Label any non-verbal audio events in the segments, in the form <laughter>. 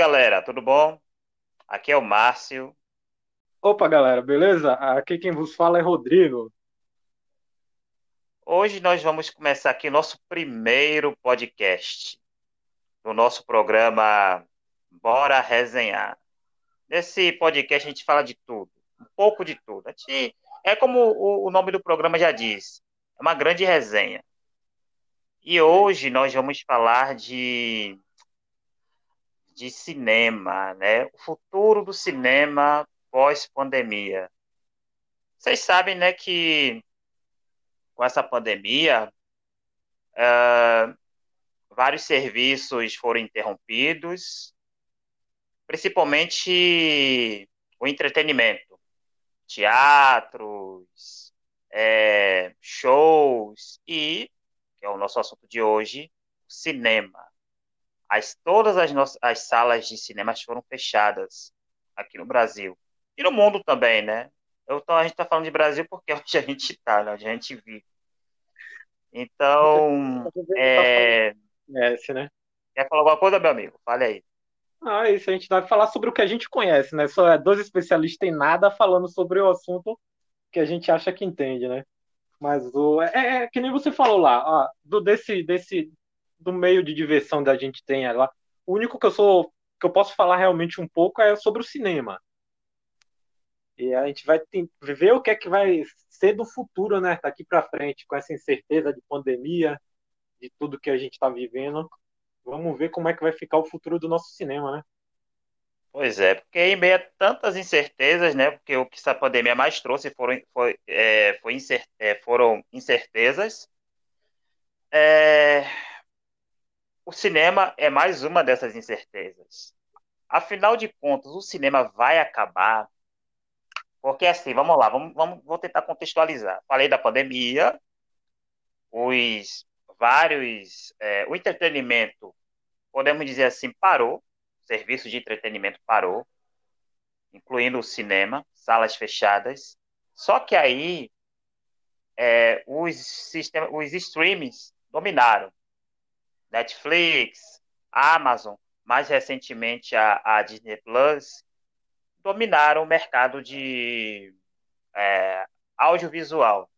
galera, tudo bom? Aqui é o Márcio. Opa, galera, beleza? Aqui quem vos fala é Rodrigo. Hoje nós vamos começar aqui o nosso primeiro podcast do nosso programa Bora Resenhar. Nesse podcast a gente fala de tudo, um pouco de tudo. A gente, é como o, o nome do programa já diz, é uma grande resenha. E hoje nós vamos falar de de cinema, né? O futuro do cinema pós-pandemia. Vocês sabem, né, que com essa pandemia, uh, vários serviços foram interrompidos, principalmente o entretenimento, teatros, é, shows e, que é o nosso assunto de hoje, cinema. As, todas as, nossas, as salas de cinema foram fechadas aqui no Brasil. E no mundo também, né? Eu, a gente está falando de Brasil porque <laughs> é onde a gente está, né? onde a gente vive. Então, é... Conhece, né? Quer falar alguma coisa, meu amigo? Fale aí. Ah, isso, a gente vai falar sobre o que a gente conhece, né? Só é dois especialistas em nada falando sobre o assunto que a gente acha que entende, né? Mas o é, é, é que nem você falou lá, ó, do desse desse do meio de diversão da gente tem lá. O único que eu sou que eu posso falar realmente um pouco é sobre o cinema. E a gente vai ver o que é que vai ser do futuro, né? Daqui para frente, com essa incerteza de pandemia, de tudo que a gente está vivendo. Vamos ver como é que vai ficar o futuro do nosso cinema, né? Pois é, porque em meio a tantas incertezas, né? Porque o que essa pandemia mais trouxe foram, foi, é, foi é, foram incertezas. É, o cinema é mais uma dessas incertezas. Afinal de contas, o cinema vai acabar. Porque assim, vamos lá, vamos, vamos, vou tentar contextualizar. Falei da pandemia, os vários. É, o entretenimento, podemos dizer assim, parou. O serviço de entretenimento parou, incluindo o cinema, salas fechadas. Só que aí é, os, sistemas, os streams dominaram. Netflix, Amazon, mais recentemente a, a Disney Plus, dominaram o mercado de é, audiovisual.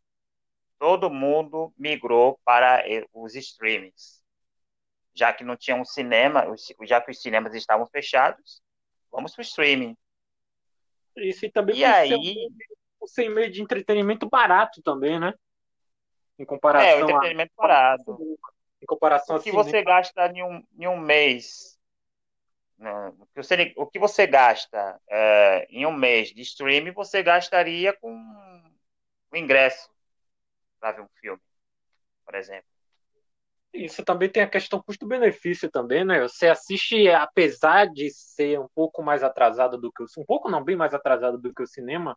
Todo mundo migrou para os streamings. Já que não tinha um cinema, já que os cinemas estavam fechados, vamos para o streaming. Isso e também e aí, sem meio de entretenimento barato também, né? Em comparação é, o entretenimento a... barato em comparação o que você gasta em um, em um mês né? o, que você, o que você gasta é, em um mês de streaming você gastaria com o ingresso para ver um filme por exemplo isso também tem a questão custo-benefício também, né? Você assiste, apesar de ser um pouco mais atrasado do que o um pouco não bem mais atrasado do que o cinema,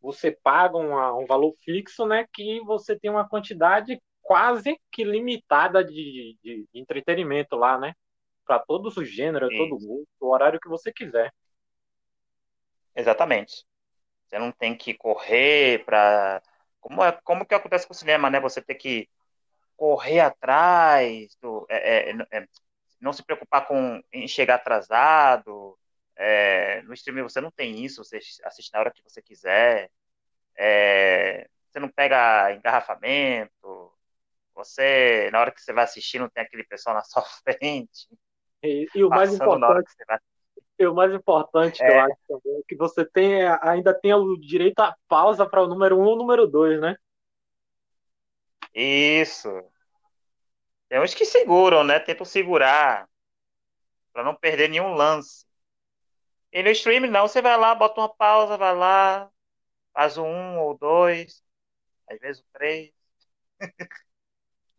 você paga uma, um valor fixo, né? Que você tem uma quantidade quase que limitada de, de, de entretenimento lá, né? Para todos os gêneros, Sim. todo mundo, o horário que você quiser. Exatamente. Você não tem que correr para como é como que acontece com o cinema, né? Você tem que correr atrás do é, é, é, não se preocupar com em chegar atrasado. É, no streaming você não tem isso, você assiste na hora que você quiser. É, você não pega engarrafamento, você, na hora que você vai assistir, não tem aquele pessoal na <laughs> sua frente. E, e o mais importante, e o mais importante é. que eu é. acho também é que você tem, ainda tem o direito à pausa para o número 1 um ou número 2, né? Isso. Tem uns que seguram, né? Tentam segurar para não perder nenhum lance. E no streaming não, você vai lá, bota uma pausa, vai lá, faz o um ou dois, às vezes o três. <laughs>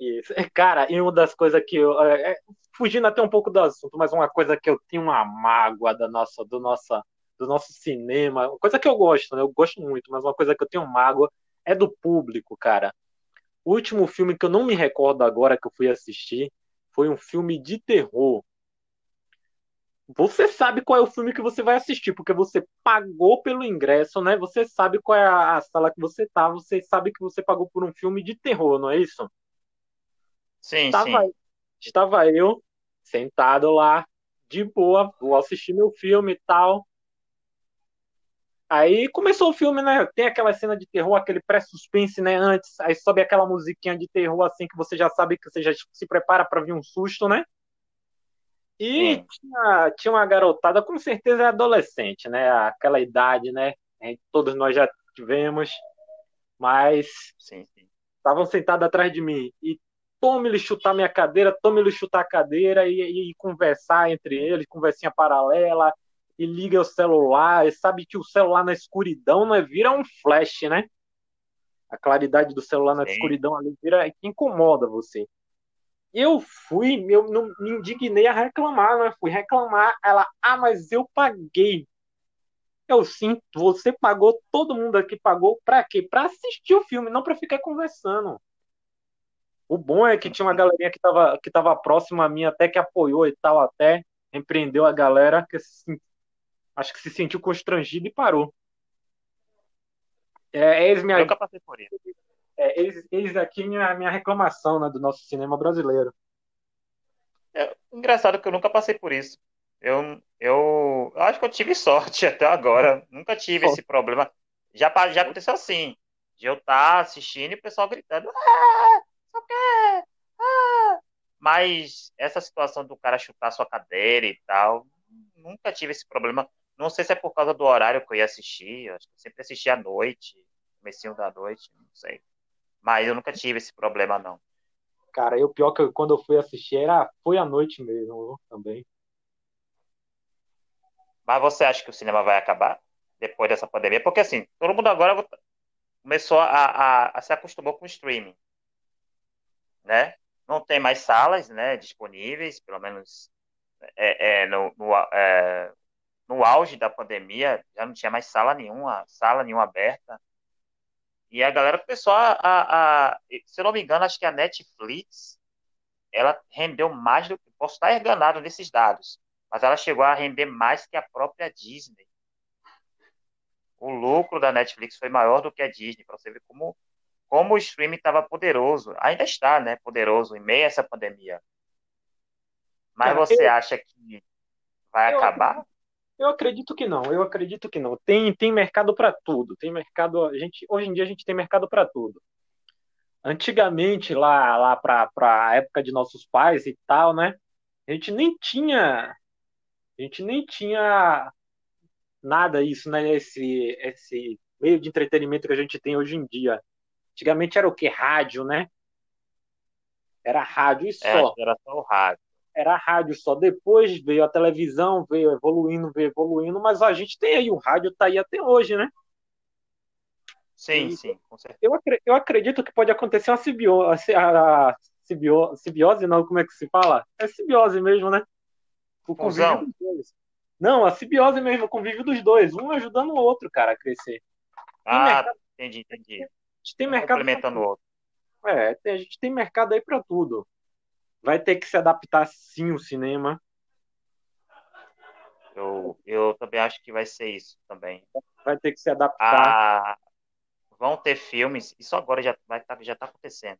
Isso. Cara, e uma das coisas que eu. É, é, fugindo até um pouco do assunto, mas uma coisa que eu tenho uma mágoa da nossa, do, nossa, do nosso cinema, coisa que eu gosto, né? Eu gosto muito, mas uma coisa que eu tenho mágoa é do público, cara. O último filme que eu não me recordo agora que eu fui assistir foi um filme de terror. Você sabe qual é o filme que você vai assistir, porque você pagou pelo ingresso, né? Você sabe qual é a sala que você tá, você sabe que você pagou por um filme de terror, não é isso? Sim, estava, sim. Estava eu sentado lá, de boa, vou assistir meu filme e tal. Aí começou o filme, né? Tem aquela cena de terror, aquele pré-suspense, né? Antes, aí sobe aquela musiquinha de terror, assim, que você já sabe que você já se prepara para vir um susto, né? E tinha, tinha uma garotada, com certeza é adolescente, né? Aquela idade, né? Todos nós já tivemos, mas estavam sentados atrás de mim. E tome-lhe chutar minha cadeira, tome-lhe chutar a cadeira e, e, e conversar entre eles, conversinha paralela e liga o celular, e sabe que o celular na escuridão não é vira um flash, né? A claridade do celular na Sim. escuridão ali vira que incomoda você. Eu fui, eu não me indignei a reclamar, né? Fui reclamar, ela, ah, mas eu paguei. Eu sim, você pagou, todo mundo aqui pagou para quê? Para assistir o filme, não para ficar conversando. O bom é que tinha uma galerinha que estava que tava próxima a mim, até que apoiou e tal, até empreendeu a galera que acho que se sentiu constrangido e parou. É, eles me... Eu nunca passei por isso. É, eles, eles aqui minha, minha reclamação né, do nosso cinema brasileiro. É engraçado que eu nunca passei por isso. Eu, eu, eu acho que eu tive sorte <laughs> até agora. Nunca tive esse problema. Já, já aconteceu assim. De eu estar tá assistindo e o pessoal gritando. Ah. Mas essa situação do cara chutar sua cadeira e tal, nunca tive esse problema. Não sei se é por causa do horário que eu ia assistir. Eu acho que eu sempre assisti à noite, comecinho da noite, não sei. Mas eu nunca tive esse problema, não. Cara, eu pior que eu, quando eu fui assistir era foi à noite mesmo também. Mas você acha que o cinema vai acabar depois dessa pandemia? Porque assim, todo mundo agora começou a, a, a se acostumou com o streaming, né? Não tem mais salas, né, disponíveis, pelo menos é, é, no, no, é, no auge da pandemia, já não tinha mais sala nenhuma, sala nenhuma aberta. E a galera começou a, a, a, se eu não me engano, acho que a Netflix, ela rendeu mais do que, posso estar enganado nesses dados, mas ela chegou a render mais que a própria Disney. O lucro da Netflix foi maior do que a Disney, para você ver como, como o streaming estava poderoso. Ainda está, né, poderoso em meio a essa pandemia. Mas você acha que vai acabar? Eu acredito que não, eu acredito que não. Tem, tem mercado para tudo. Tem mercado, a gente, hoje em dia a gente tem mercado para tudo. Antigamente, lá, lá para a época de nossos pais e tal, né? A gente nem tinha, a gente nem tinha nada isso, né? Esse, esse meio de entretenimento que a gente tem hoje em dia. Antigamente era o que? Rádio, né? Era rádio e é, só. É, era só o rádio era rádio só. Depois veio a televisão, veio evoluindo, veio evoluindo, mas a gente tem aí, o rádio tá aí até hoje, né? Sim, e sim, com certeza. Eu, eu acredito que pode acontecer uma simbiose, a, simbiose, simbiose, não, como é que se fala? É simbiose mesmo, né? O convívio dos dois. Não, a simbiose mesmo, o convívio dos dois, um ajudando o outro, cara, a crescer. Ah, mercado, entendi, entendi. A gente tem mercado. Complementando o outro. É, a gente tem mercado aí para tudo vai ter que se adaptar sim o cinema. Eu, eu também acho que vai ser isso também. Vai ter que se adaptar. Ah, vão ter filmes, isso agora já vai tá, já está acontecendo.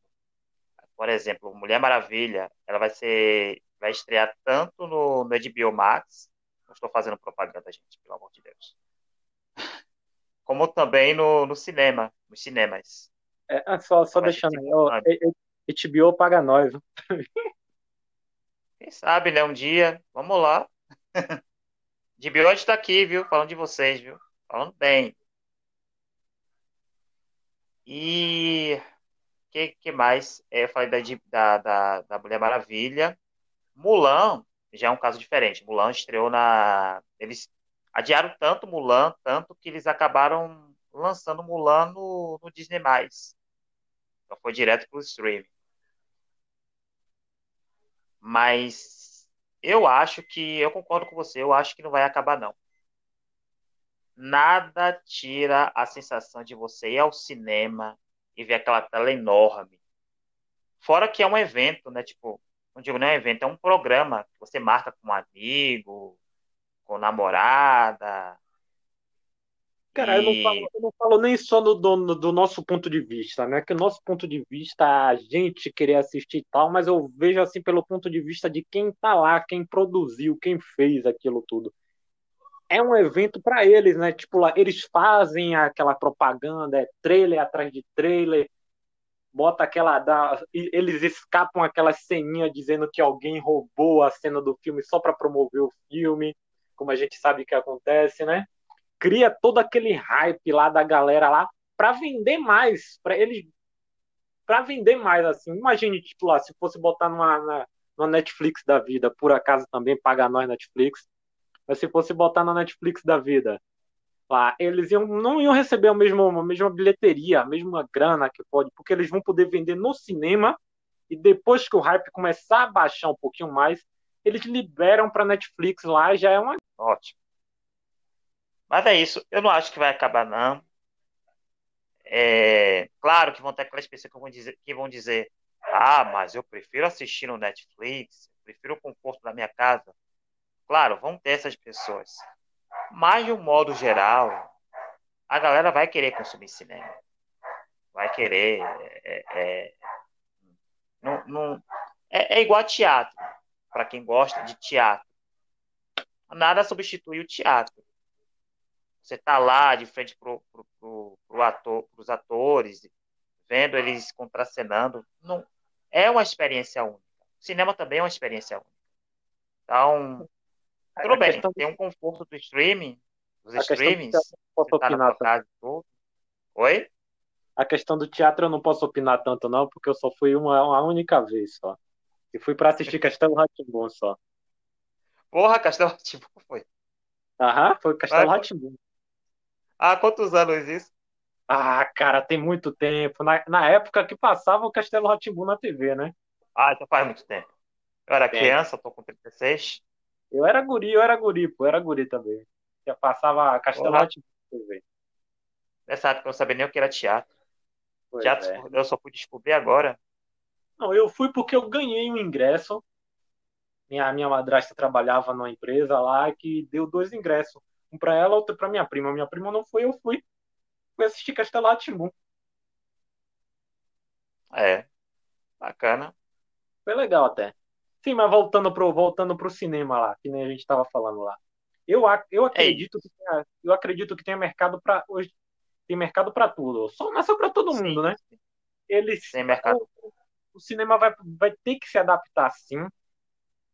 Por exemplo, Mulher Maravilha, ela vai ser vai estrear tanto no, no HBO Max, não estou fazendo propaganda, gente, pelo amor de Deus. Como também no, no cinema, nos cinemas. É, ah, só, só deixando aí, HBO paga nós. Quem sabe, né? Um dia, vamos lá. De Biote está aqui, viu? Falando de vocês, viu? Falando bem. E o que, que mais? É, eu falei da, da, da Mulher Maravilha. Mulan já é um caso diferente. Mulan estreou na. Eles adiaram tanto Mulan, tanto que eles acabaram lançando Mulan no, no Disney. Então foi direto para o streaming. Mas eu acho que, eu concordo com você, eu acho que não vai acabar, não. Nada tira a sensação de você ir ao cinema e ver aquela tela enorme. Fora que é um evento, né? Tipo, não digo nem um evento, é um programa que você marca com um amigo, com namorada. Cara, eu, não falo, eu não falo nem só do, do, do, nosso ponto de vista, né? Que o nosso ponto de vista, a gente querer assistir e tal, mas eu vejo assim pelo ponto de vista de quem tá lá, quem produziu, quem fez aquilo tudo. É um evento para eles, né? Tipo, lá, eles fazem aquela propaganda, é trailer atrás de trailer, bota aquela. Da, eles escapam aquela ceninha dizendo que alguém roubou a cena do filme só para promover o filme, como a gente sabe que acontece, né? cria todo aquele hype lá da galera lá para vender mais, para eles para vender mais assim. Imagine tipo lá, se fosse botar numa, na, numa Netflix da vida, por acaso também pagar nós Netflix, mas se fosse botar na Netflix da vida, lá, eles iam, não iam receber a mesma, a mesma bilheteria, a mesma grana que pode, porque eles vão poder vender no cinema e depois que o hype começar a baixar um pouquinho mais, eles liberam para Netflix lá, já é uma ótimo. Mas é isso. Eu não acho que vai acabar, não. É, claro que vão ter aquelas pessoas que vão, dizer, que vão dizer: Ah, mas eu prefiro assistir no Netflix, prefiro o conforto da minha casa. Claro, vão ter essas pessoas. Mas, de um modo geral, a galera vai querer consumir cinema. Vai querer. É, é, não, não, é, é igual a teatro. Para quem gosta de teatro. Nada substitui o teatro. Você tá lá de frente pro, pro, pro, pro ator, pros atores, vendo eles contracenando. Não, é uma experiência única. O cinema também é uma experiência única. Então, tudo bem, tem um conforto do streaming, dos streamings, você tá na casa todo. Oi? A questão do teatro eu não posso opinar tanto não, porque eu só fui uma, uma única vez só. E fui para assistir <laughs> Castelo Ratimbun só. Porra, Castelo Ratimbun foi. Aham, foi Castelo Ratimbun. Há quantos anos isso? Ah, cara, tem muito tempo. Na, na época que passava o Castelo Ratimbu na TV, né? Ah, então faz muito tempo. Eu era criança, tô com 36. Eu era guri, eu era guri, pô, eu era guri também. Já passava Castelo Ratimbu na TV. Nessa época eu não sabia nem o que era teatro. Pois teatro é. eu só fui descobrir agora. Não, eu fui porque eu ganhei um ingresso. Minha, minha madrasta trabalhava numa empresa lá que deu dois ingressos. Um pra ela, outro pra minha prima. Minha prima não foi, eu fui. Fui assistir Castelo Timbu. É. Bacana. Foi legal até. Sim, mas voltando pro, voltando pro cinema lá, que nem a gente tava falando lá. Eu, eu acredito que tenha, eu acredito que tenha mercado para hoje tem mercado para tudo. Só não é só para todo sim, mundo, né? Eles tem mercado. O, o, cinema vai, vai ter que se adaptar sim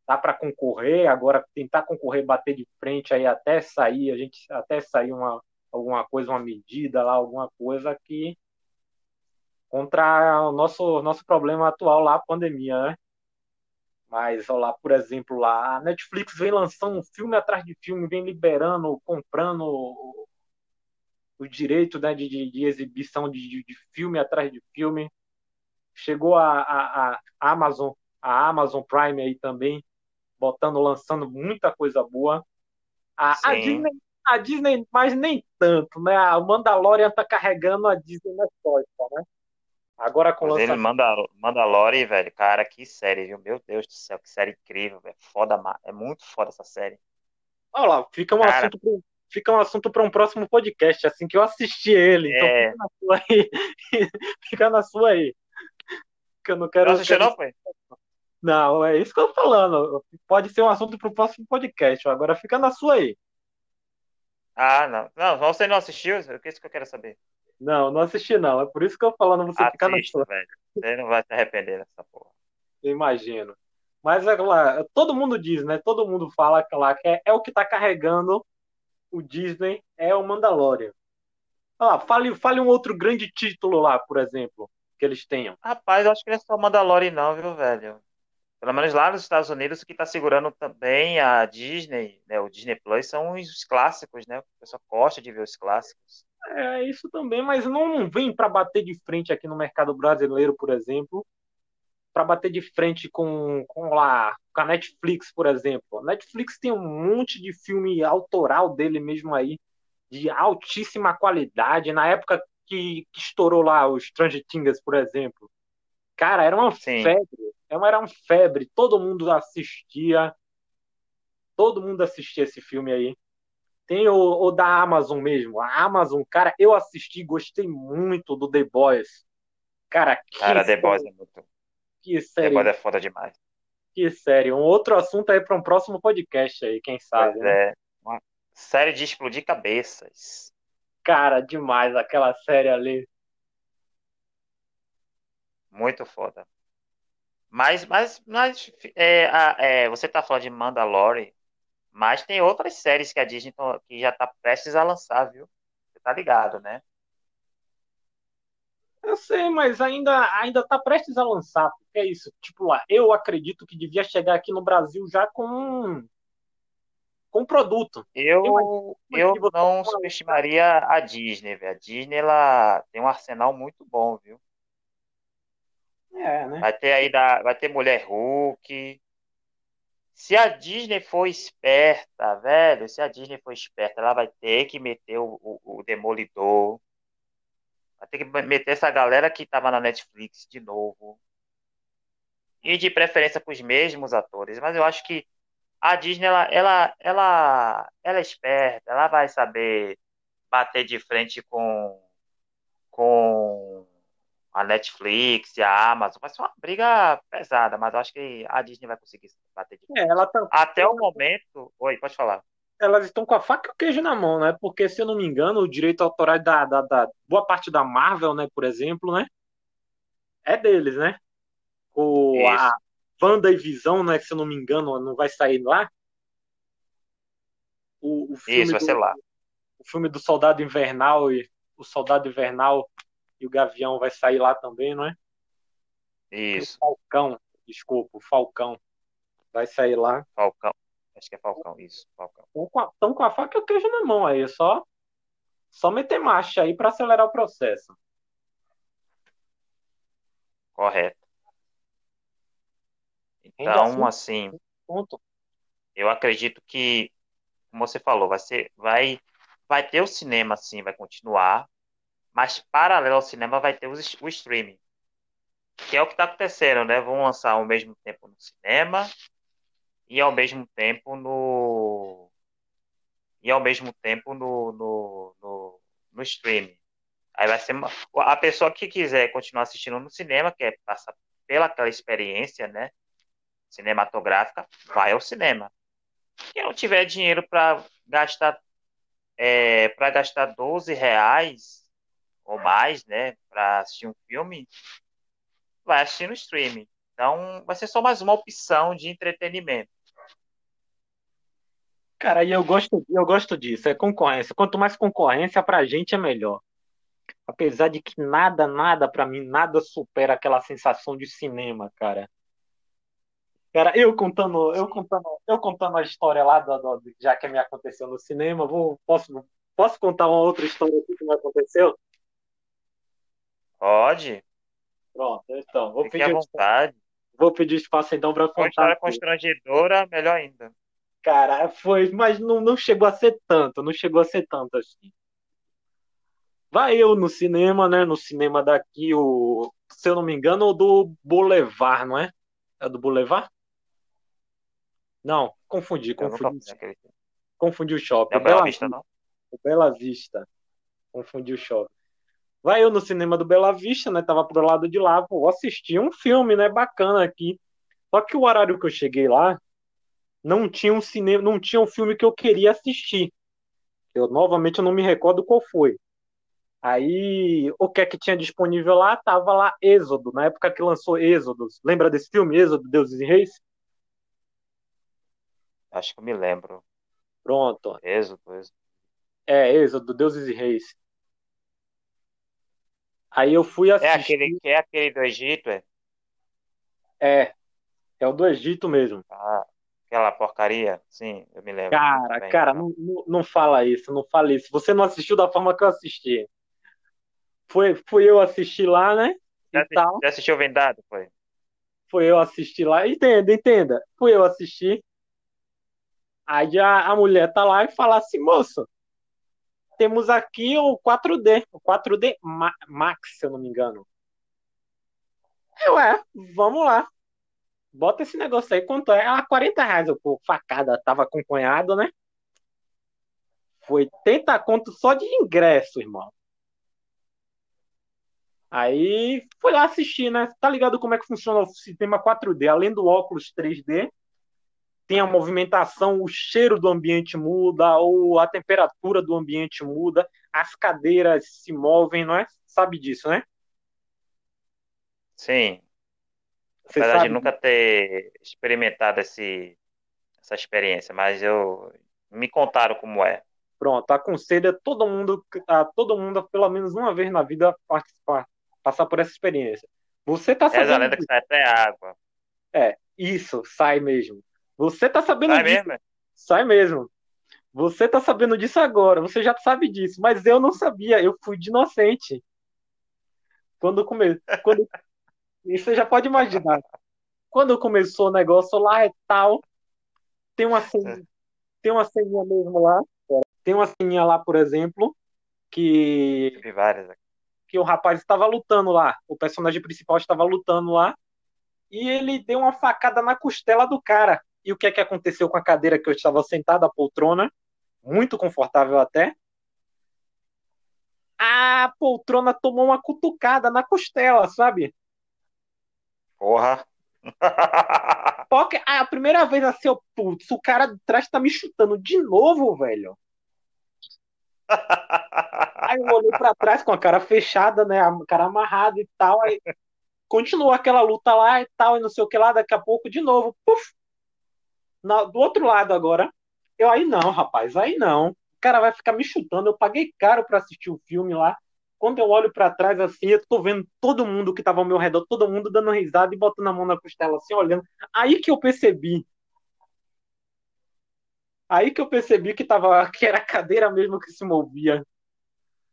dá para concorrer, agora tentar concorrer, bater de frente aí até sair, a gente até sair uma alguma coisa, uma medida lá, alguma coisa que contra o nosso nosso problema atual lá, a pandemia, né? Mas, lá, por exemplo, lá, a Netflix vem lançando filme atrás de filme, vem liberando, comprando o, o direito né, de, de, de exibição de, de, filme atrás de filme. Chegou a, a, a Amazon, a Amazon Prime aí também, botando, lançando muita coisa boa. A, a, Disney, a Disney, mas nem tanto, né? A Mandalorian tá carregando a Disney nas costas, né? Agora com o lançamento... Mandal Mandalorian, velho, cara, que série, viu? Meu Deus do céu, que série incrível, velho. Foda, é muito foda essa série. Olha lá, fica um cara... assunto pro, fica um assunto para um próximo podcast, assim que eu assisti ele. Então é... Então fica na sua aí. <laughs> fica na sua aí. Que eu não quero. Não assistiu, não, foi? <laughs> Não, é isso que eu tô falando. Pode ser um assunto para o próximo podcast. Agora fica na sua aí. Ah, não. Não, você não assistiu? É isso que eu quero saber. Não, não assisti não. É por isso que eu tô falando você Assista, ficar na sua. Velho. Você não vai se arrepender dessa porra. Eu imagino. Mas é lá, todo mundo diz, né? Todo mundo fala que lá que é, é o que tá carregando o Disney é o Mandalorian. Ah, fale, fale um outro grande título lá, por exemplo, que eles tenham. Rapaz, eu acho que não é só Mandalorian não, viu, velho? Pelo menos lá nos Estados Unidos, o que está segurando também a Disney, né, o Disney Plus, são os clássicos, né? O pessoal gosta de ver os clássicos. É, isso também, mas não vem para bater de frente aqui no mercado brasileiro, por exemplo, para bater de frente com, com, lá, com a Netflix, por exemplo. A Netflix tem um monte de filme autoral dele mesmo aí, de altíssima qualidade. Na época que, que estourou lá os Stranger Things, por exemplo, cara, era uma Sim. febre é era uma febre, todo mundo assistia. Todo mundo assistia esse filme aí. Tem o, o, da Amazon mesmo. A Amazon, cara, eu assisti, gostei muito do The Boys. Cara, que Cara, The Boys é muito. Que The série, Boys é foda demais. que série. Um outro assunto aí para um próximo podcast aí, quem sabe, Pois né? é. Uma série de explodir cabeças. Cara, demais aquela série ali. Muito foda. Mas, mas, mas é, é, você tá falando de Mandalorian, mas tem outras séries que a Disney tó- que já tá prestes a lançar, viu? Você tá ligado, né? Eu sei, mas ainda ainda tá prestes a lançar, porque é isso. Tipo lá, eu acredito que devia chegar aqui no Brasil já com com produto. Eu, eu você não subestimaria a Disney, velho. A Disney, ela tem um arsenal muito bom, viu? É, né? Vai ter aí da, vai ter Mulher Hulk. Se a Disney for esperta, velho, se a Disney for esperta, ela vai ter que meter o, o, o Demolidor. Vai ter que meter essa galera que tava na Netflix de novo. E de preferência com os mesmos atores. Mas eu acho que a Disney, ela, ela, ela, ela é esperta, ela vai saber bater de frente com, com a Netflix e a Amazon. Vai ser uma briga pesada, mas eu acho que a Disney vai conseguir bater de É, ela tá, Até o momento. Oi, pode falar. elas estão com a faca e o queijo na mão, né? Porque, se eu não me engano, o direito autoral da, da, da boa parte da Marvel, né, por exemplo, né? É deles, né? O, Isso. a Wanda e Visão, né? Se eu não me engano, não vai sair lá. O, o filme Isso, vai do, ser lá. o filme do Soldado Invernal e o Soldado Invernal e o Gavião vai sair lá também, não é? Isso, O Falcão, desculpa, o Falcão vai sair lá. Falcão. Acho que é Falcão, isso, Falcão. Estão com, a, faca e o queijo na mão aí, é só, só meter marcha aí para acelerar o processo. Correto. Ainda Então, assim, assim, ponto. eu acredito que, como você falou, vai ser, vai, vai ter o cinema, sim, vai continuar, mas paralelo ao cinema vai ter o streaming, que é o que está acontecendo, né? Vão lançar ao mesmo tempo no cinema e ao mesmo tempo no e ao mesmo tempo no, no, no, no streaming. Aí vai ser uma- a pessoa que quiser continuar assistindo no cinema, quer passar pela aquela experiência, né? Cinematográfica, vai ao cinema. Quem não tiver dinheiro para gastar é, para gastar 12 reais ou mais, né, para assistir um filme, vai assistir no streaming. Então, vai ser só mais uma opção de entretenimento. Cara, e eu gosto, eu gosto disso, é concorrência. Quanto mais concorrência pra gente é melhor. Apesar de que nada, nada pra mim, nada supera aquela sensação de cinema, cara. Cara, eu contando, eu contando, eu contando a história lá do, do- já que me aconteceu no cinema, vou, posso, posso contar uma outra história aqui que me aconteceu? Pode, Pronto, então, vou fique à pedir, vontade. vou pedir espaço então para uma contar. história constrangedora, melhor ainda. Cara, foi, mas não, não chegou a ser tanto, não chegou a ser tanto assim. Vai eu no cinema, né? No cinema daqui, o, se eu não me engano, o do Boulevard, não é? É do Boulevard? Não, confundi, confundi, confundi o shopping. É Bela Bela Vista, não? o Bela Vista. Confundi o shopping. Vai eu no cinema do Bela Vista, né? Tava pro lado de lá, vou assistir um filme, né? Bacana aqui. Só que o horário que eu cheguei lá, não tinha um cinema, não tinha um filme que eu queria assistir. Eu novamente eu não me recordo qual foi. Aí, o que é que tinha disponível lá? Tava lá Êxodo, na época que lançou Êxodo. Lembra desse filme, Êxodo, Deuses e Reis? Acho que eu me lembro. Pronto. Êxodo, Êxodo. É, Êxodo, Deuses e Reis. Aí eu fui É assistir. aquele, que é aquele do Egito, é? É, é o do Egito mesmo. Ah, aquela porcaria? Sim, eu me lembro Cara, cara, não, não, não fala isso, não fala isso. Você não assistiu da forma que eu assisti. Foi, fui eu assistir lá, né? Já E assi- tal. já assistiu Vendado? Foi? Foi eu assistir lá. Entenda, entenda. Fui eu assistir. Aí a, a mulher tá lá e fala assim, moço, temos aqui o 4D, o 4D Ma- Max, se eu não me engano. Eu, é, vamos lá. Bota esse negócio aí, quanto é? Ah, 40 reais. Pô, facada, tava acompanhado, né? Foi 80 conto só de ingresso, irmão. Aí foi lá assistir, né? Tá ligado como é que funciona o sistema 4D? Além do óculos 3D, tem a movimentação, o cheiro do ambiente muda, ou a temperatura do ambiente muda, as cadeiras se movem, não é? Sabe disso, né? Sim. Você Apesar sabe? de nunca ter experimentado esse, essa experiência, mas eu me contaram como é. Pronto, aconselho a todo mundo, a todo mundo, pelo menos uma vez na vida, participar, passar por essa experiência. Você tá sabendo. Essa lenda que sai até água. É, isso, sai mesmo. Você tá sabendo sai disso. Mesmo? É? Sai mesmo. Você tá sabendo disso agora, você já sabe disso, mas eu não sabia, eu fui de inocente. Quando come... quando <laughs> você já pode imaginar. Quando começou o negócio lá e tal, tem uma ceninha, tem uma ceninha mesmo lá. Tem uma ceninha lá, por exemplo, que. várias Que o rapaz estava lutando lá. O personagem principal estava lutando lá. E ele deu uma facada na costela do cara. E o que é que aconteceu com a cadeira que eu estava sentado, a poltrona? Muito confortável até. A poltrona tomou uma cutucada na costela, sabe? Porra. <laughs> Porque a primeira vez assim, eu, putz, o cara de trás tá me chutando de novo, velho. <laughs> Aí eu olhei pra trás com a cara fechada, né? A cara amarrada e tal. Aí continuou aquela luta lá e tal, e não sei o que lá. Daqui a pouco, de novo, puf, na, do outro lado agora. Eu aí não, rapaz, aí não. O cara vai ficar me chutando. Eu paguei caro pra assistir o filme lá. Quando eu olho para trás assim, eu tô vendo todo mundo que tava ao meu redor, todo mundo dando risada e botando a mão na costela assim, olhando. Aí que eu percebi. Aí que eu percebi que tava <laughs> que era a cadeira mesmo que se movia.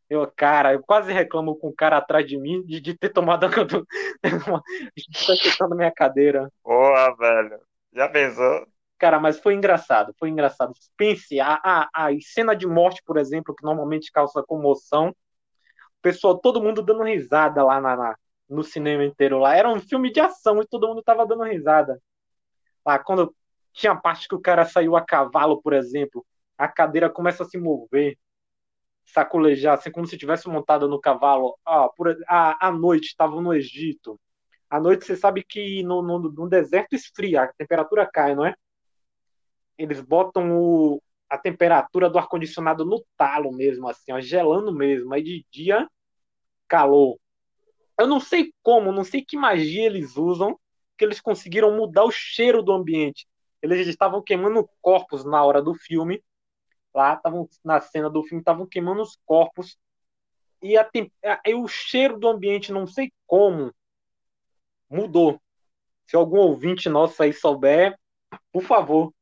Eu, cara, eu quase reclamo com o cara atrás de mim de, de ter tomado a <laughs> tá minha cadeira. Boa, velho. Já pensou? Cara, mas foi engraçado, foi engraçado. Pense, a, a, a cena de morte, por exemplo, que normalmente causa comoção, pessoal, todo mundo dando risada lá na, na, no cinema inteiro lá. Era um filme de ação e todo mundo tava dando risada. Lá, quando tinha parte que o cara saiu a cavalo, por exemplo, a cadeira começa a se mover, sacolejar, assim como se tivesse montado no cavalo. Ah, por, a, a noite, estava no Egito. À noite, você sabe que no, no, no deserto esfria, a temperatura cai, não é? Eles botam o, a temperatura do ar-condicionado no talo mesmo, assim, ó, gelando mesmo. Aí de dia calor. Eu não sei como, não sei que magia eles usam, que eles conseguiram mudar o cheiro do ambiente. Eles estavam queimando corpos na hora do filme. Lá, estavam na cena do filme, estavam queimando os corpos. E, a, e o cheiro do ambiente, não sei como, mudou. Se algum ouvinte nosso aí souber, por favor.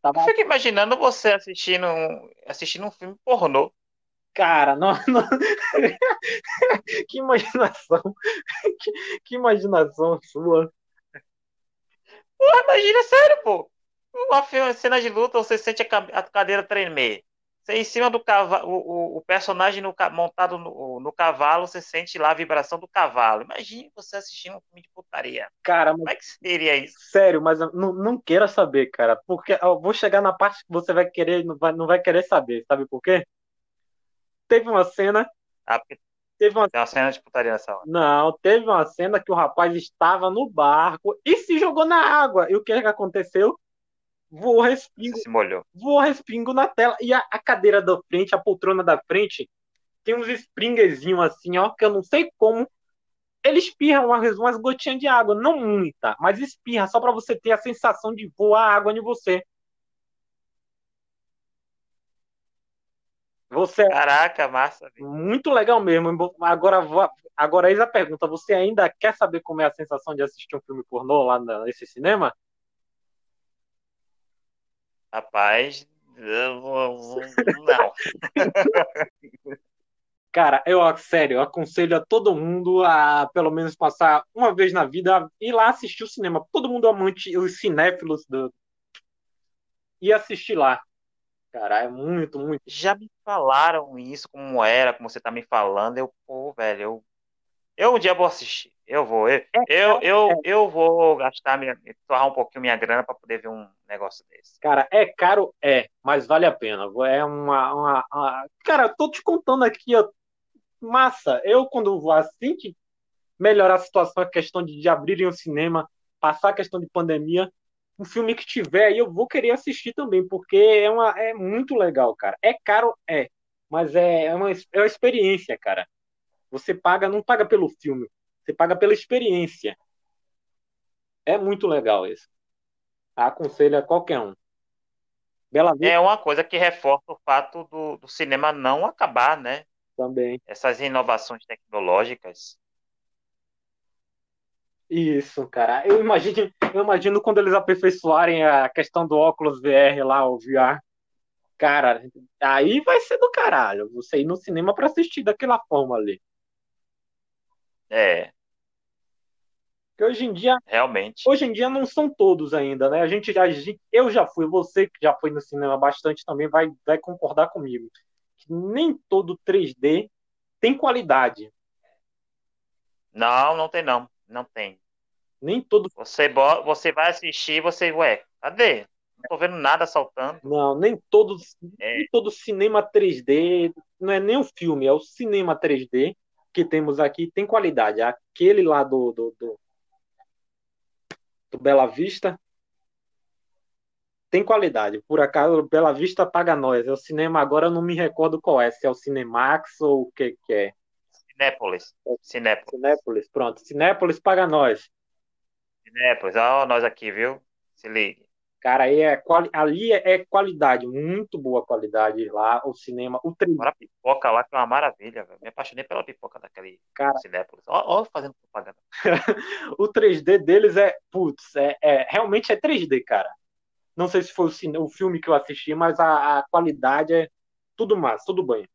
Tava... Eu fico imaginando você assistindo, assistindo um filme pornô. Cara, não, não... <laughs> que imaginação. Que, que, imaginação sua. Porra, imagina, sério, pô. Uma cena de luta, você sente a cadeira tremer. Você em cima do cavalo, o, o personagem no, montado no, no, cavalo, você sente lá a vibração do cavalo. Imagine você assistindo um filme de putaria. Cara, como é que seria isso? Sério, mas não, não queira saber, cara. Porque eu vou chegar na parte que você vai querer, não vai, não vai querer saber. Sabe por quê? teve uma cena. Ah, teve uma... Uma cena de putaria nessa hora. Não, teve uma cena que o rapaz estava no barco e se jogou na água. E o que, é que aconteceu? Voou respingo. se molhou. Voou respingo na tela. E a, a, cadeira da frente, a poltrona da frente, tem uns springerzinhos assim, ó, que eu não sei como. Ele espirra umas, umas gotinhas de água, não muita, mas espirra, só para você ter a sensação de voar água em você. Você Caraca, massa. Muito legal mesmo. Agora, agora eis a pergunta: você ainda quer saber como é a sensação de assistir um filme pornô lá nesse cinema? Rapaz, não. <laughs> Cara, eu, sério, eu aconselho a todo mundo a pelo menos passar uma vez na vida ir lá assistir o cinema. Todo mundo amante, os cinéfilos do. e assistir lá. Cara, é muito, muito. Já me falaram isso, como era, como você tá me falando. Eu, pô, velho, eu Eu um dia vou assistir. Eu vou. Eu, É eu, caro, eu, é. eu vou gastar minha, torrar um pouquinho minha grana para poder ver um negócio desse. Cara, é caro, é, mas vale a pena. É uma, uma, uma- Cara, tô te contando aqui, ó, massa. Eu, quando vou assim que melhorar a situação, a questão de, de abrirem o cinema, passar a questão de pandemia, um filme que tiver aí, eu vou querer assistir também, porque é, uma, é muito legal, cara. É caro, é, mas é, é uma, é uma experiência, cara. Você paga, não paga pelo filme, você paga pela experiência. É muito legal isso. Aconselho a qualquer um. Bela Vista É uma coisa que reforça o fato do, do cinema não acabar, né? também. Essas inovações tecnológicas. Isso, cara. Eu imagino, eu imagino quando eles aperfeiçoarem a questão do óculos VR lá, o VR. Cara, aí vai ser do caralho. Você ir no cinema pra assistir daquela forma ali. É, Porque hoje em dia, realmente. hoje em dia não são todos ainda, né? A gente já, eu já fui, você que já foi no cinema bastante também vai, vai concordar comigo. Que nem todo 3D tem qualidade. Não, não tem não. Não tem. Nem todo, Você, você vai assistir, você, ué, cadê? Não tô vendo nada saltando. não, nem todo, É, nem todo cinema 3D, não é nem o filme, é o cinema 3D que temos aqui tem qualidade. Aquele lá do, do, do, do Bela Vista tem qualidade. Por acaso, Bela Vista paga nós. É o cinema agora, eu não me recordo qual é, se é o Cinemax ou o que que é. Cinépolis. Cinépolis. Cinépolis, pronto. Cinépolis paga nós. Cinépolis. Ó, nós aqui, viu? Se ligue. Cara, aí é, ali é, qualidade, muito boa qualidade lá, o cinema, o 3D, Agora a pipoca lá que é uma maravilha, velho. Me apaixonei pela pipoca daquele cara, Cinépolis. Ó, ó, fazendo propaganda. <laughs> o 3D deles é, putz, é, é- realmente é 3D, cara. Não sei se foi o, cine- o filme que eu assisti, mas a, a qualidade é tudo massa, tudo bem.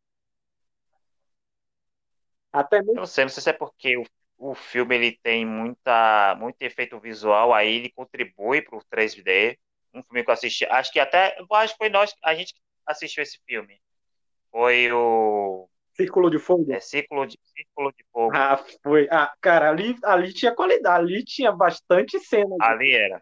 Até mesmo, não sei, não sei se é porque o, o filme ele tem muita, muito efeito visual, aí ele contribui para o 3D. Um filme que eu assisti, acho que até, acho que foi nós, a gente que assistiu esse filme. Foi o Círculo de Fogo. é, Círculo de, Círculo de Fogo. Ah, foi. Ah, cara, ali, ali tinha qualidade, ali tinha bastante cena. de- Ali era.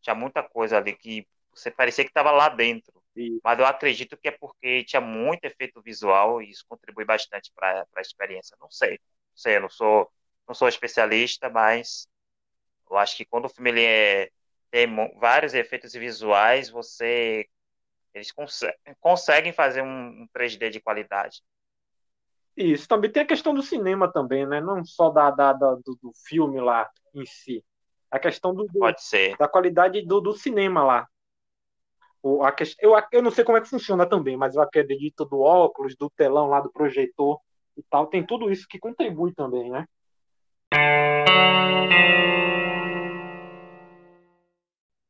Tinha muita coisa ali que você parecia que estava lá dentro. de- Mas eu acredito que é porque tinha muito efeito visual e isso contribui bastante para a experiência. Não sei. Não sei, eu não sou, não sou especialista, mas eu acho que quando o filme ele é, tem mu- vários efeitos visuais, você eles conse- conseguem fazer um, um 3D de qualidade. Isso, também tem a questão do cinema também, né? Não só da, da, da- do, do filme lá em si. A questão do, do- Pode ser. da qualidade do, do cinema lá. O, a quest... eu, eu não sei como é que funciona também, mas eu acredito do óculos, do telão lá, do projetor e tal. Tem tudo isso que contribui também, né?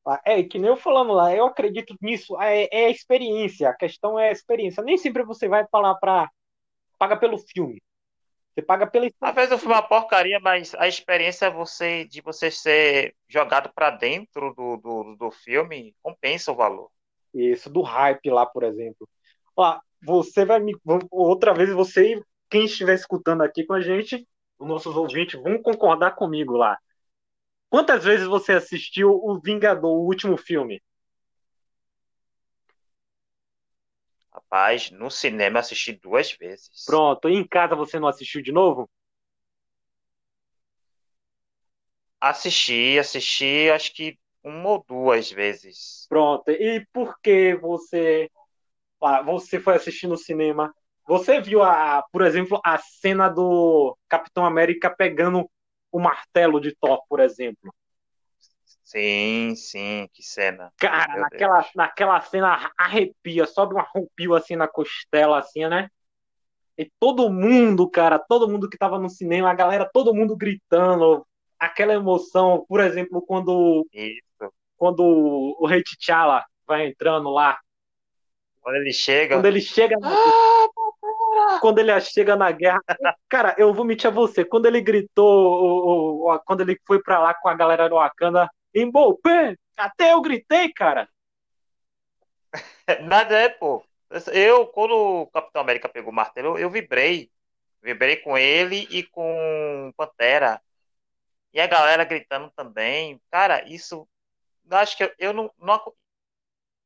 Ah, É, que nem eu falando lá, eu acredito nisso, é, é a experiência, a questão é a experiência. Nem sempre você vai falar para paga pelo filme, você paga pela Às vezes o filme é uma porcaria, mas a experiência é você, de você ser jogado para dentro do, do, do filme compensa o valor. Isso, do hype lá, por exemplo. Ó, você vai me. Outra vez você e quem estiver escutando aqui com a gente, os nossos ouvintes, vão concordar comigo lá. Quantas vezes você assistiu O Vingador, o último filme? Rapaz, no cinema eu assisti duas vezes. Pronto, e em casa você não assistiu de novo? Assisti, assisti, acho que uma ou duas vezes. Pronto, e por que você, ah, você foi assistir no cinema? Você viu, a, por exemplo, a cena do Capitão América pegando o martelo de Thor, por exemplo? Sim, sim, que cena. Cara, Meu naquela, Deus. naquela cena arrepia, sobe um arrepio assim na costela, assim, né? E todo mundo, cara, todo mundo que tava no cinema, a galera, todo mundo gritando, aquela emoção, por exemplo, quando, Isso. quando o Rei T'Challa vai entrando lá, Quando ele quando chega. ele chega Ah, quando ele chega na guerra, cara, eu vou mentir a você, quando ele gritou, quando ele foi pra lá com a galera do Wakanda, Mbappé, até eu gritei, cara. <laughs> Nada é, pô. Eu, quando o Capitão América pegou o martelo, eu, eu vibrei. Vibrei com ele e com Pantera. E a galera gritando também. Cara, isso. Acho que eu, eu não, não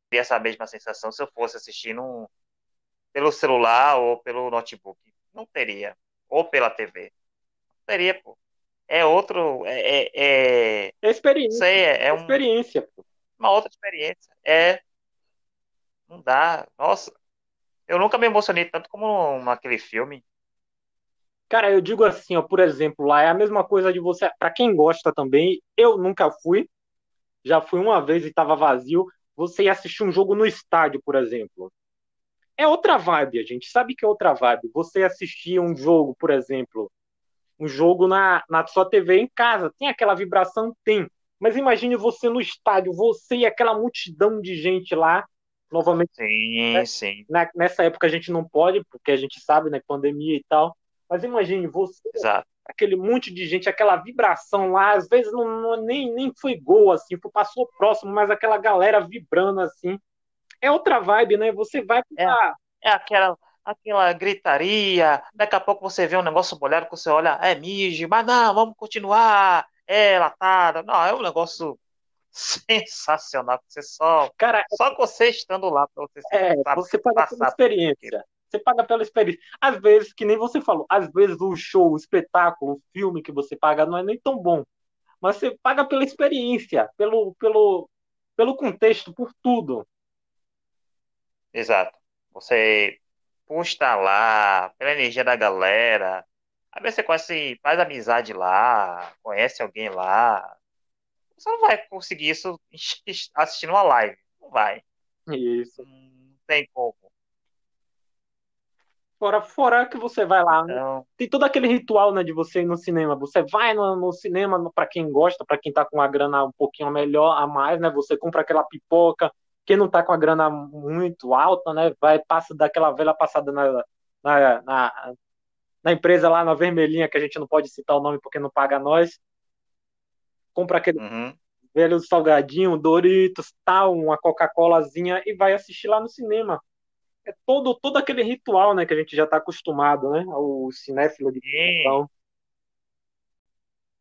teria essa mesma sensação se eu fosse assistir num, pelo celular ou pelo notebook. Não teria. Ou pela TV. Não teria, pô. É outro. É, é, é experiência. Sei, é, é um, experiência. Uma outra experiência. É. Não dá. Nossa. Eu nunca me emocionei tanto como naquele filme. Cara, eu digo assim, ó, por exemplo, lá é a mesma coisa de você, para quem gosta também, eu nunca fui, já fui uma vez e estava vazio. Você ia assistir um jogo no estádio, por exemplo. É outra vibe, a gente sabe que é outra vibe. Você assistir um jogo, por exemplo, um jogo na, na sua TV em casa, tem aquela vibração? Tem. Mas imagine você no estádio, você e aquela multidão de gente lá, novamente. Sim, né? sim. Na, nessa época a gente não pode, porque a gente sabe, né, pandemia e tal. Mas imagine você, Exato. aquele monte de gente, aquela vibração lá, às vezes não, não, nem, nem foi gol, assim, passou próximo, mas aquela galera vibrando assim. É outra vibe, né? Você vai pra... é, é aquela, aquela gritaria, daqui a pouco você vê um negócio molhado que você olha, é mijo, mas não, vamos continuar, é latada. Não, é um negócio <laughs> sensacional, você só, cara, só você estando lá para você, é, você paga pela experiência. Você paga pela experiência. Às vezes, que nem você falou, às vezes o show, o espetáculo, o filme que você paga não é nem tão bom. Mas você paga pela experiência, pelo, pelo, pelo contexto, por tudo. Exato. Você por lá, pela energia da galera, às vezes você conhece, faz amizade lá, conhece alguém lá. Você não vai conseguir isso assistindo uma live. Não vai. Isso. Não tem como. Fora, fora que você vai lá, então... tem todo aquele ritual, né, de você ir no cinema. Você vai no, no cinema, para quem gosta, para quem tá com a grana um pouquinho melhor a mais, né? Você compra aquela pipoca. Quem não tá com a grana muito alta, né, vai passa daquela velha passada na, na, na, na empresa lá na vermelhinha que a gente não pode citar o nome porque não paga nós. Compra aquele uhum. velho salgadinho, Doritos, tal, uma Coca-Colazinha e vai assistir lá no cinema é todo, todo aquele ritual, né, que a gente já está acostumado, né, o cinéfilo de então.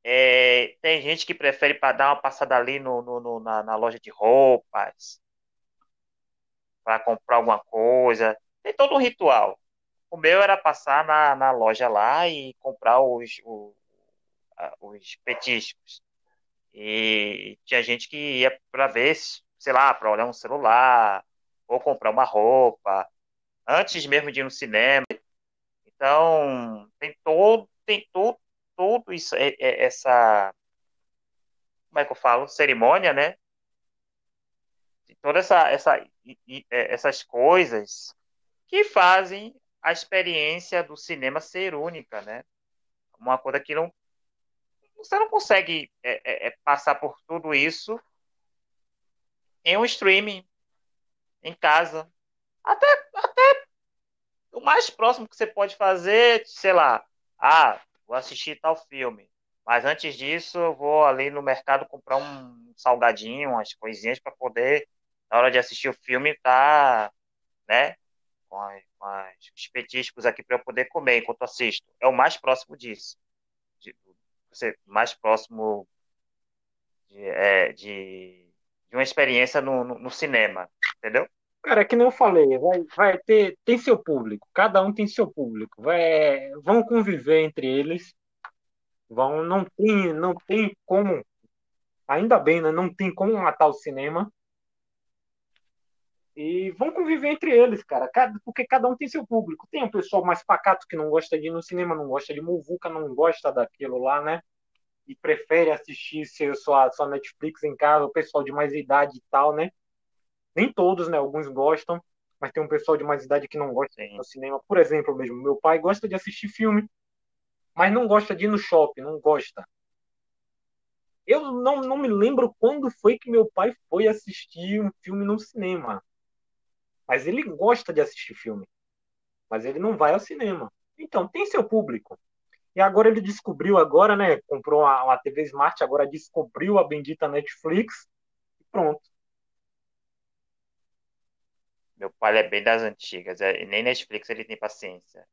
É, tem gente que prefere para dar uma passada ali no, no, no na, na, loja de roupas, para comprar alguma coisa. Tem todo um ritual. O meu era passar na, na loja lá e comprar os, os, os petiscos. E tinha gente que ia para ver, sei lá, para olhar um celular, ou comprar uma roupa, antes mesmo de ir no cinema. Então, tem todo, tem todo, todo isso, é, é, essa, como é que eu falo, cerimônia, né? Toda essa, essa, é, essas coisas que fazem a experiência do cinema ser única, né? Uma coisa que não você não consegue é, é, é passar por tudo isso em um streaming em casa. Até, até o mais próximo que você pode fazer, sei lá, ah, vou assistir tal filme. Mas antes disso, eu vou ali no mercado comprar um salgadinho, umas coisinhas para poder, na hora de assistir o filme, tá, né, com, as, com os petiscos aqui para eu poder comer enquanto assisto. É o mais próximo disso. De, você, mais próximo de, é, de, de uma experiência no, no, no cinema, entendeu? Cara, é que nem eu falei, vai, vai ter, tem seu público, cada um tem seu público, vai, vão conviver entre eles, vão, não tem, não tem como, ainda bem, né, não tem como matar o cinema, e vão conviver entre eles, cara, porque cada um tem seu público. Tem um pessoal mais pacato que não gosta de ir no cinema, não gosta de muvuca, não gosta daquilo lá, né? E prefere assistir seu, sua, sua Netflix em casa, o pessoal de mais idade e tal, né? Nem todos, né? Alguns gostam, mas tem um pessoal de mais idade que não gosta de ir no cinema. Por exemplo, mesmo, meu pai gosta de assistir filme, mas não gosta de ir no shopping, não gosta. Eu não, não me lembro quando foi que meu pai foi assistir um filme no cinema. Mas ele gosta de assistir filme. Mas ele não vai ao cinema. Então, tem seu público. E agora ele descobriu agora, né? Comprou uma, uma TV Smart, agora descobriu a bendita Netflix. E pronto. Meu pai é bem das antigas, é, nem Netflix ele tem paciência.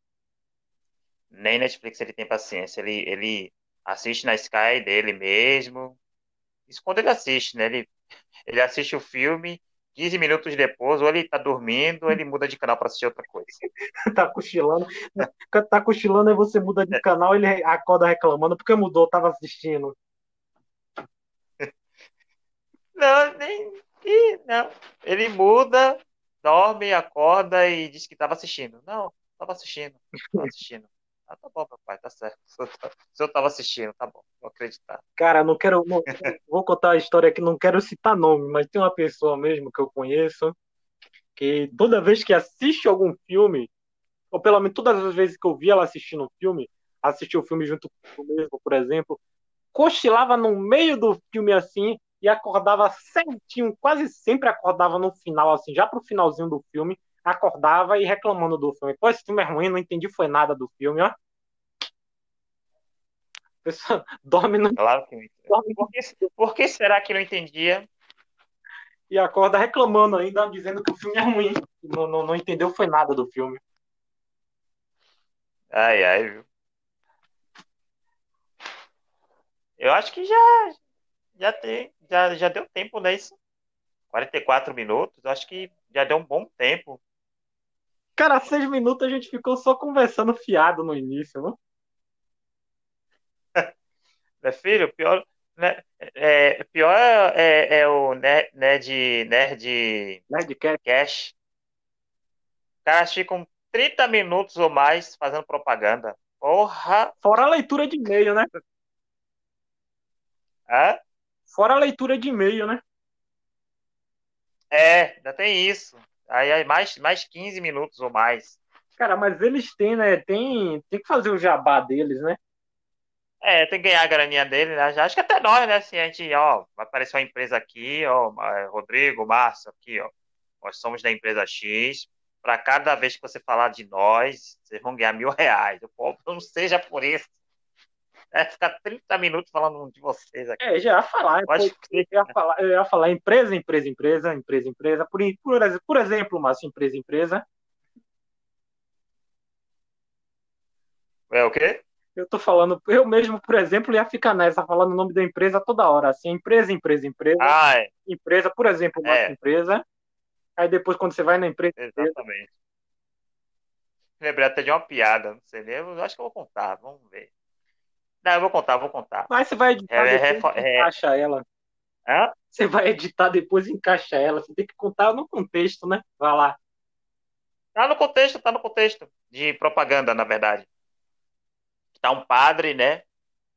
Nem Netflix ele tem paciência. Ele, ele assiste na Sky dele mesmo. Isso quando ele assiste, né? Ele, ele assiste o filme, 15 minutos depois, ou ele tá dormindo, ou ele muda de canal para assistir outra coisa. <laughs> tá cochilando. Tá cochilando, aí você muda de canal, ele acorda reclamando porque mudou, tava assistindo. <laughs> Não, nem. Não. Ele muda, dorme, acorda e diz que estava assistindo. Não, estava assistindo. Estava assistindo. Ah, tá bom, meu pai, tá certo. <laughs> O senhor estava assistindo, tá bom, vou acreditar. Cara, não quero. Não, vou contar a história aqui, não quero citar nome, mas tem uma pessoa mesmo que eu conheço que toda vez que assiste algum filme, ou pelo menos todas as vezes que eu vi ela assistindo um filme, assistiu o filme junto comigo mesmo, por exemplo, cochilava no meio do filme assim, e acordava certinho, quase sempre acordava no final, assim, já pro finalzinho do filme, acordava e reclamando do filme. Pô, esse filme é ruim, não entendi foi nada do filme, ó. pessoa <laughs> dorme no. Claro que dorme por, que, por que será que não entendia? E acorda reclamando ainda, dizendo que o filme é ruim. Não, não, não entendeu foi nada do filme. Ai, ai, viu? Eu acho que já, já tem, já, já deu tempo, né? Isso? 44 minutos, acho que já deu um bom tempo. Cara, seis minutos a gente ficou só conversando fiado no início, não? Meu <laughs> filho, pior, né, é, pior é, é, é o Nerd, Nerd, Nerd Cash. Caras ficam 30 minutos ou mais fazendo propaganda. Porra! Fora a leitura de e-mail, né? Hã? Fora a leitura de e-mail, né? É, ainda tem isso. Aí, mais, mais 15 minutos ou mais. Cara, mas eles têm, né? Tem, tem que fazer o jabá deles, né? É, tem que ganhar a graninha dele, né? Acho que até nós, né? Assim, a gente, ó, vai aparecer uma empresa aqui, ó, é, Rodrigo, Márcio, aqui, ó. Nós somos da empresa X. Para cada vez que você falar de nós, vocês vão ganhar mil reais. O povo não seja por isso. É ficar 30 minutos falando de vocês aqui. É, já ia falar. Pode eu, ia falar eu ia falar empresa, empresa, empresa, empresa, empresa. Por, por, por exemplo, Márcio, empresa, empresa. É o quê? Eu tô falando, eu mesmo, por exemplo, ia ficar nessa, falando o nome da empresa toda hora, assim, empresa, empresa, empresa. Ah, é. Empresa, por exemplo, uma é. empresa. Aí depois, quando você vai na empresa. Exatamente. Empresa... Lembrei até de uma piada, não sei, eu acho que eu vou contar, vamos ver. Não, eu vou contar, vou contar. Mas você vai editar é, depois é, encaixa ela. Hã? Você vai editar depois e encaixa ela. Você tem que contar no contexto, né? Vai lá. Tá no contexto, tá no contexto. De propaganda, na verdade. Tá um padre, né?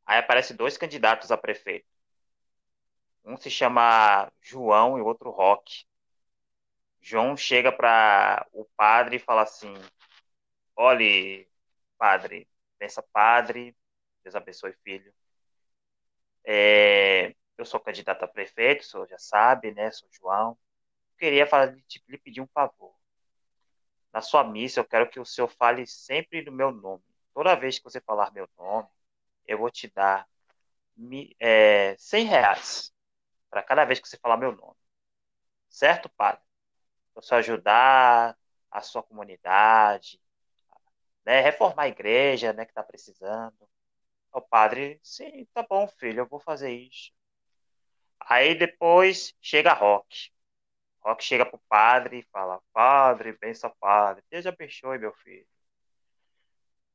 Aí aparece dois candidatos a prefeito. Um se chama João e o outro Roque. João chega para o padre e fala assim: Olhe, padre, pensa padre, Deus abençoe, filho. É, eu sou candidato a prefeito, o senhor já sabe, né? Sou João. Queria falar, tipo, lhe pedir um favor. Na sua missa, eu quero que o senhor fale sempre no meu nome. Toda vez que você falar meu nome, eu vou te dar é, 100 reais para cada vez que você falar meu nome. Certo, padre? Para você ajudar a sua comunidade, né? reformar a igreja né, que está precisando. O padre, sim, tá bom, filho, eu vou fazer isso. Aí depois chega Rock. Rock chega pro padre e fala: Padre, benção, padre, Deus abençoe, meu filho.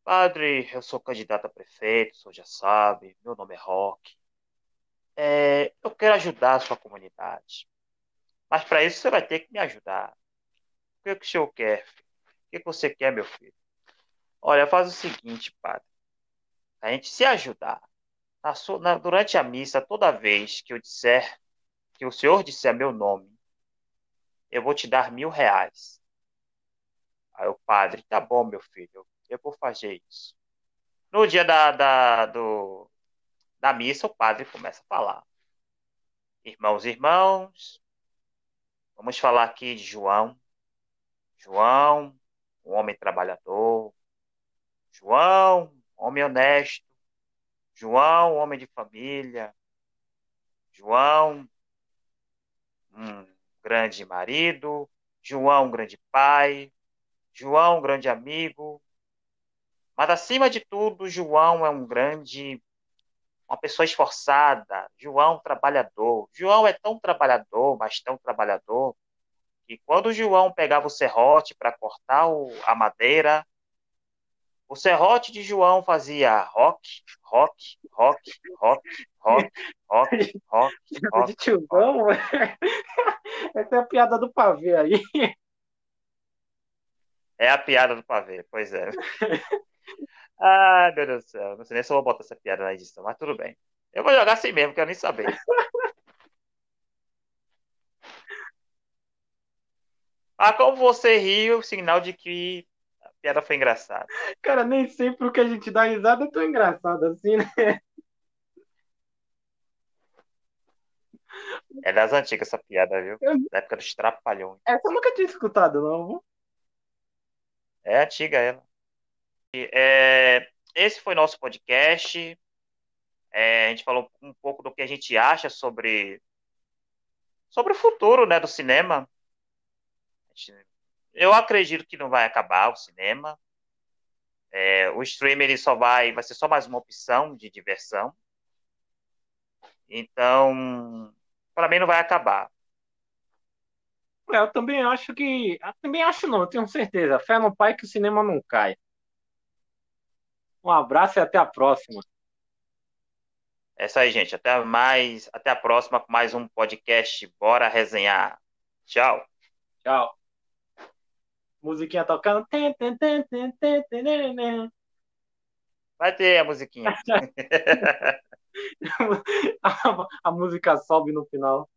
Padre, eu sou candidato a prefeito, o senhor já sabe, meu nome é Rock. É, eu quero ajudar a sua comunidade. Mas para isso você vai ter que me ajudar. O que, é que o senhor quer, filho? O que, é que você quer, meu filho? Olha, faz o seguinte, padre a gente se ajudar. Na, na, durante a missa, toda vez que eu disser, que o Senhor disser meu nome, eu vou te dar mil reais. Aí o padre, tá bom, meu filho, eu vou fazer isso. No dia da, da, do, da missa, o padre começa a falar. Irmãos e irmãos, vamos falar aqui de João. João, um homem trabalhador. João, homem honesto. João, homem de família. João, um grande marido. João, um grande pai. João, um grande amigo. Mas acima de tudo, João é um grande, uma pessoa esforçada. João trabalhador. João é tão trabalhador, mas tão trabalhador que quando João pegava o serrote para cortar o, a madeira, o serrote de João fazia rock, rock, rock, rock, rock, rock, <laughs> rock, rock. De tiozão, Essa é a piada do pavê aí. É a piada do pavê, pois é. Ai, meu Deus do céu. Não sei nem se eu vou botar essa piada na edição, mas tudo bem. Eu vou jogar assim mesmo, quero nem saber. <laughs> Ah, como você riu, sinal de que piada foi engraçada. Cara, nem sempre o que a gente dá risada é tão engraçado assim, né? É das antigas essa piada, viu? Da época dos trapalhões. Essa eu nunca tinha escutado, não. É antiga ela. É, esse foi nosso podcast. É, a gente falou um pouco do que a gente acha sobre sobre o futuro, né, do cinema. Eu acredito que não vai acabar o cinema. É, o streamer ele só vai, vai ser só mais uma opção de diversão. Então, para mim não vai acabar. Eu também acho que. Eu também acho não, eu tenho certeza. Fé no pai que o cinema não cai. Um abraço e até a próxima. É isso aí, gente. Até mais. Até a próxima com mais um podcast. Bora resenhar. Tchau. Tchau. Musiquinha tocando. Vai ter a musiquinha. a, <laughs> a música sobe no final.